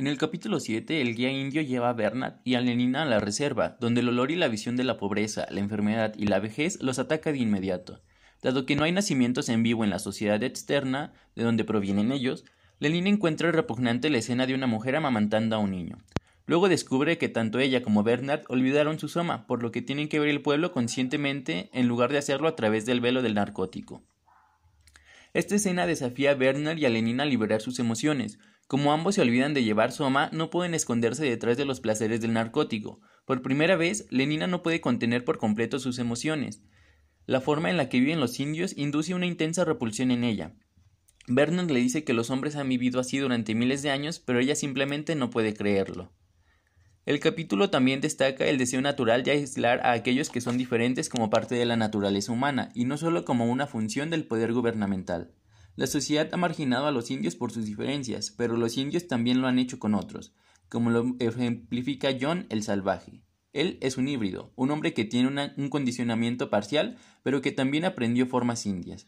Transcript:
En el capítulo 7, el guía indio lleva a Bernard y a Lenina a la reserva, donde el olor y la visión de la pobreza, la enfermedad y la vejez los ataca de inmediato. Dado que no hay nacimientos en vivo en la sociedad externa, de donde provienen ellos, Lenina encuentra repugnante la escena de una mujer amamantando a un niño. Luego descubre que tanto ella como Bernard olvidaron su soma, por lo que tienen que ver el pueblo conscientemente en lugar de hacerlo a través del velo del narcótico. Esta escena desafía a Bernard y a Lenina a liberar sus emociones, como ambos se olvidan de llevar soma, no pueden esconderse detrás de los placeres del narcótico. Por primera vez, Lenina no puede contener por completo sus emociones. La forma en la que viven los indios induce una intensa repulsión en ella. Bernard le dice que los hombres han vivido así durante miles de años, pero ella simplemente no puede creerlo. El capítulo también destaca el deseo natural de aislar a aquellos que son diferentes como parte de la naturaleza humana, y no solo como una función del poder gubernamental. La sociedad ha marginado a los indios por sus diferencias, pero los indios también lo han hecho con otros, como lo ejemplifica John el Salvaje. Él es un híbrido, un hombre que tiene un condicionamiento parcial, pero que también aprendió formas indias.